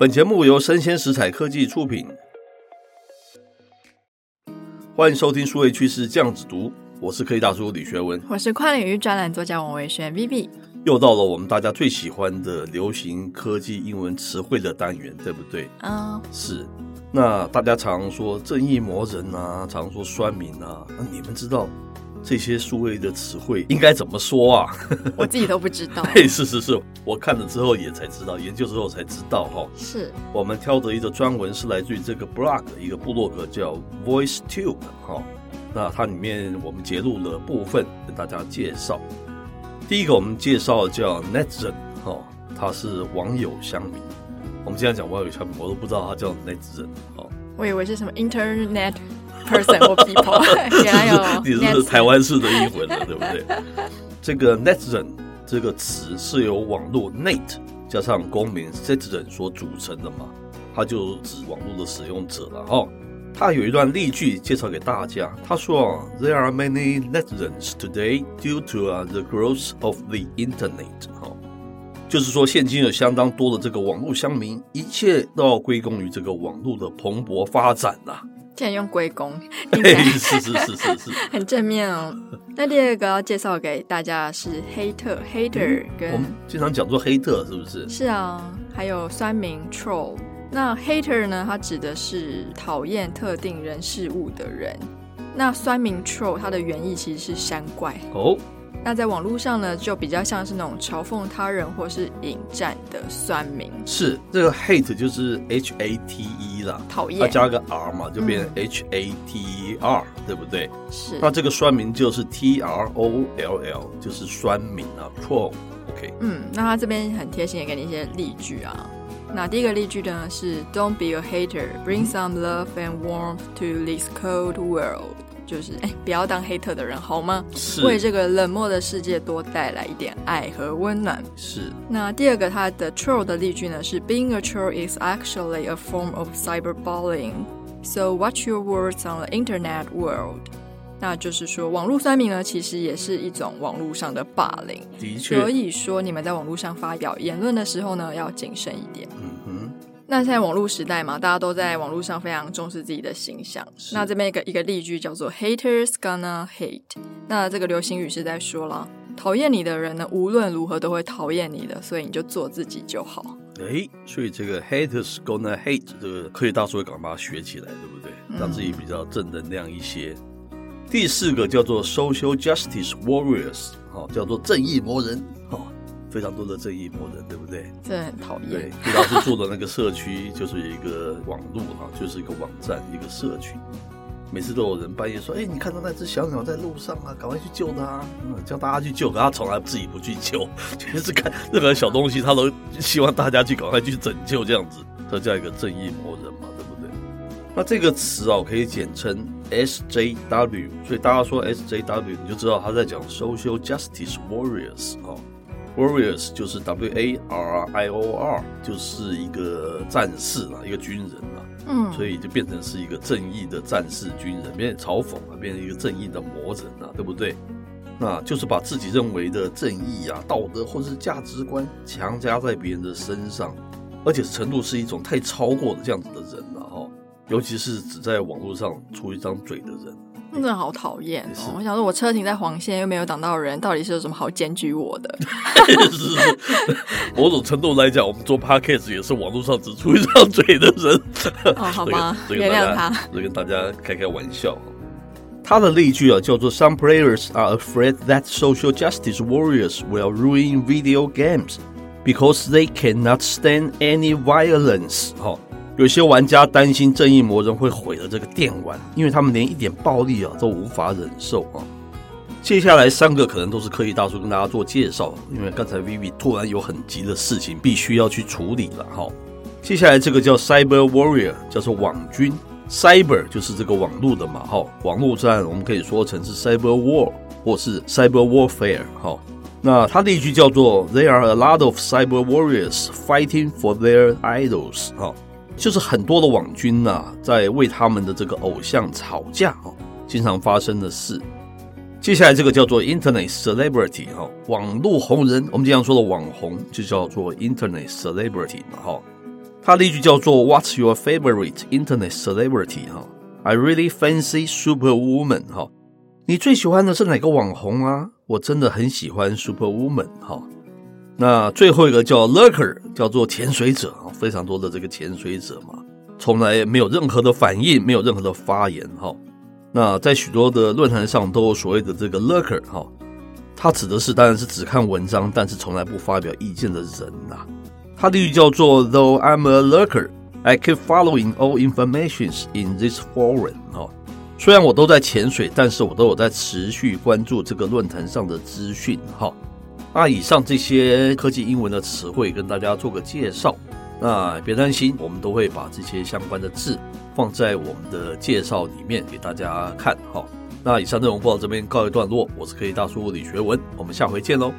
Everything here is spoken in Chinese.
本节目由生鲜食材科技出品，欢迎收听数位趋势酱子读，我是科技大叔李学文，我是跨领域专栏作家王维轩 Vivi。又到了我们大家最喜欢的流行科技英文词汇的单元，对不对？啊，uh, 是。那大家常说正义魔人啊，常说酸民啊，那你们知道这些数位的词汇应该怎么说啊？我自己都不知道。对，是是是，我看了之后也才知道，研究之后才知道哈。是我们挑的一个专文是来自于这个 blog 一个部落格叫 VoiceTube 哈。那它里面我们截录了部分跟大家介绍。第一个我们介绍的叫 Netizen 哈，他是网友乡民。我们经常讲网友乡民，我都不知道他叫 Netizen 哈。我以为是什么 Internet person 或 people，原来有你是台湾式的英文了，对不对？这个 Netizen 这个词是由网络 Net 加上公民 Citizen 所组成的嘛，它就指网络的使用者了哈。他有一段例句介绍给大家，他说：“There are many netizens today due to the growth of the internet。”哈，就是说现今有相当多的这个网络乡民，一切都要归功于这个网络的蓬勃发展呐。竟然用归功，是是是是是，是，很正面哦。那第二个要介绍给大家的是黑特 （hater） 跟我们经常讲做黑特，是不是？是啊，还有酸民 （troll）。那 hater 呢？它指的是讨厌特定人事物的人。那酸民 troll 它的原意其实是山怪哦。那在网络上呢，就比较像是那种嘲讽他人或是引战的酸民。是这个 hate 就是 H A T E 啦，讨厌，它加个 R 嘛，就变成 H A T E R，嗯，对不对？是。那这个酸民就是 T R O L L，就是酸民啊，troll。OK。嗯，那他这边很贴心，也给你一些例句啊。那第一个例句呢是 "Don't be a hater, bring some love and warmth to this cold world"，就是哎，不要当黑特的人好吗？是。为这个冷漠的世界多带来一点爱和温暖。是。那第二个它的 troll 的例句呢是 "Being a troll is actually a form of cyberbullying, so watch your words on the internet world." 那就是说，网络酸民呢，其实也是一种网络上的霸凌。的确，所以说你们在网络上发表言论的时候呢，要谨慎一点。嗯哼。那现在网络时代嘛，大家都在网络上非常重视自己的形象。那这边一个一个例句叫做 "Haters gonna hate"。那这个流行语是在说了，讨厌你的人呢，无论如何都会讨厌你的，所以你就做自己就好。哎，所以这个 "Haters gonna hate" 这个科技大叔会赶快把它学起来，对不对？让自己比较正能量一些。嗯第四个叫做 social justice warriors，哈，叫做正义魔人，哈，非常多的正义魔人，对不对？这很讨厌。对，李老师做的那个社区就是一个网络，哈，就是一个网站，一个社群，每次都有人半夜说，哎，你看到那只小鸟在路上啊，赶快去救它，嗯，叫大家去救，可他从来自己不去救，就是看任何小东西，他都希望大家去赶快去拯救，这样子，这叫一个正义魔人嘛，对不对？那这个词啊，可以简称。SJW，所以大家说 SJW，你就知道他在讲 Social Justice Warriors 啊，Warriors 就是 W A R I O R，就是一个战士啊，一个军人啊，嗯，所以就变成是一个正义的战士军人，变成嘲讽啊，变成一个正义的魔人啊，对不对？那就是把自己认为的正义啊、道德或者是价值观强加在别人的身上，而且程度是一种太超过的这样子的人了哈。尤其是只在网络上出一张嘴的人，真的好讨厌哦！我想说，我车停在黄线又没有挡到人，到底是有什么好检举我的？是是是，某种程度来讲，我们做 podcast 也是网络上只出一张嘴的人。哦，好吧，原谅他，就跟大家开开玩笑。他的例句啊，叫做 "Some players are afraid that social justice warriors will ruin video games because they cannot stand any violence。哈。有些玩家担心正义魔人会毁了这个电玩，因为他们连一点暴力啊都无法忍受啊。接下来三个可能都是科技大叔跟大家做介绍，因为刚才 Vivi 突然有很急的事情必须要去处理了哈。接下来这个叫 Cyber Warrior，叫做网军，Cyber 就是这个网络的嘛哈，网络战我们可以说成是 Cyber War 或是 Cyber Warfare 哈。那他的一句叫做 There are a lot of Cyber Warriors fighting for their idols 哈。就是很多的网军呐、在为他们的这个偶像吵架哦，经常发生的事。接下来这个叫做 Internet Celebrity 哈，网络红人，我们经常说的网红就叫做 Internet Celebrity 哈。他的例句叫做 "What's your favorite internet celebrity？" 哈，I really fancy Superwoman。哈，你最喜欢的是哪个网红啊？我真的很喜欢 Superwoman。哈，那最后一个叫 Lurker，叫做潜水者啊，非常多的这个潜水者嘛，从来没有任何的反应，没有任何的发言。哈，那在许多的论坛上都有所谓的这个 Lurker。哈。他指的是，当然是只看文章，但是从来不发表意见的人呐、他的语叫做 "Though I'm a lurker, I keep following all informations in this forum." 哈，虽然我都在潜水，但是我都有在持续关注这个论坛上的资讯。哈，那以上这些科技英文的词汇跟大家做个介绍。那别担心，我们都会把这些相关的字放在我们的介绍里面给大家看。哈。那以上内容播到这边告一段落，我是科技大叔李学文，我们下回见喽。